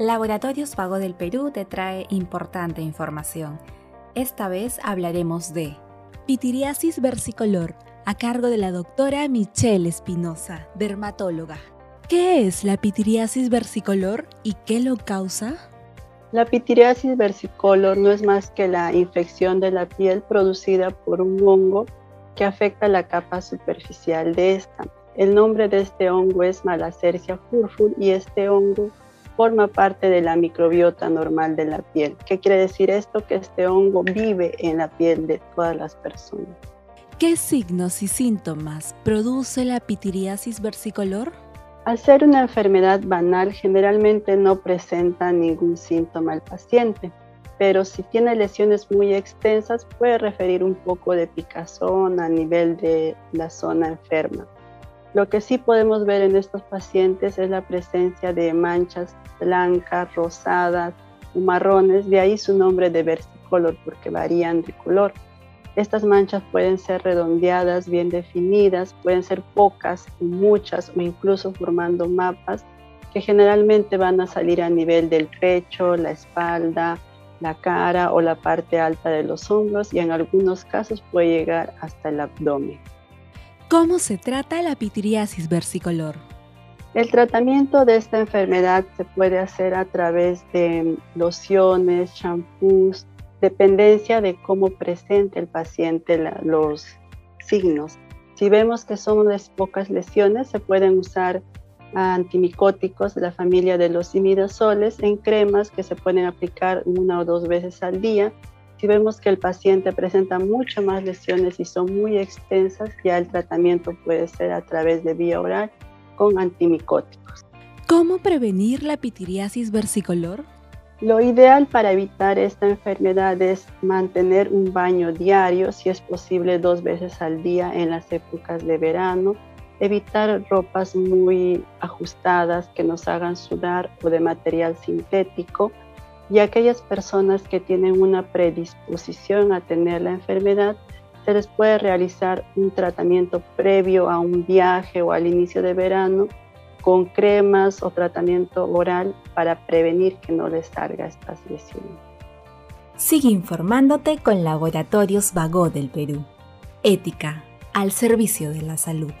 Laboratorios Vago del Perú te trae importante información. Esta vez hablaremos de pitiriasis versicolor, a cargo de la doctora Michelle Espinosa, dermatóloga. ¿Qué es la pitiriasis versicolor y qué lo causa? La pitiriasis versicolor no es más que la infección de la piel producida por un hongo que afecta la capa superficial de esta. El nombre de este hongo es Malacercia furfur y este hongo forma parte de la microbiota normal de la piel. ¿Qué quiere decir esto? Que este hongo vive en la piel de todas las personas. ¿Qué signos y síntomas produce la pitiriasis versicolor? Al ser una enfermedad banal, generalmente no presenta ningún síntoma al paciente, pero si tiene lesiones muy extensas puede referir un poco de picazón a nivel de la zona enferma. Lo que sí podemos ver en estos pacientes es la presencia de manchas blancas, rosadas o marrones, de ahí su nombre de versicolor porque varían de color. Estas manchas pueden ser redondeadas, bien definidas, pueden ser pocas muchas o incluso formando mapas que generalmente van a salir a nivel del pecho, la espalda, la cara o la parte alta de los hombros y en algunos casos puede llegar hasta el abdomen. ¿Cómo se trata la pitiriasis versicolor? El tratamiento de esta enfermedad se puede hacer a través de lociones, champús, dependencia de cómo presente el paciente los signos. Si vemos que son unas pocas lesiones, se pueden usar antimicóticos de la familia de los imidazoles en cremas que se pueden aplicar una o dos veces al día si vemos que el paciente presenta muchas más lesiones y son muy extensas, ya el tratamiento puede ser a través de vía oral con antimicóticos. ¿Cómo prevenir la pitiriasis versicolor? Lo ideal para evitar esta enfermedad es mantener un baño diario, si es posible dos veces al día en las épocas de verano, evitar ropas muy ajustadas que nos hagan sudar o de material sintético, y aquellas personas que tienen una predisposición a tener la enfermedad, se les puede realizar un tratamiento previo a un viaje o al inicio de verano con cremas o tratamiento oral para prevenir que no les salga estas lesiones. Sigue informándote con Laboratorios Vago del Perú. Ética al servicio de la salud.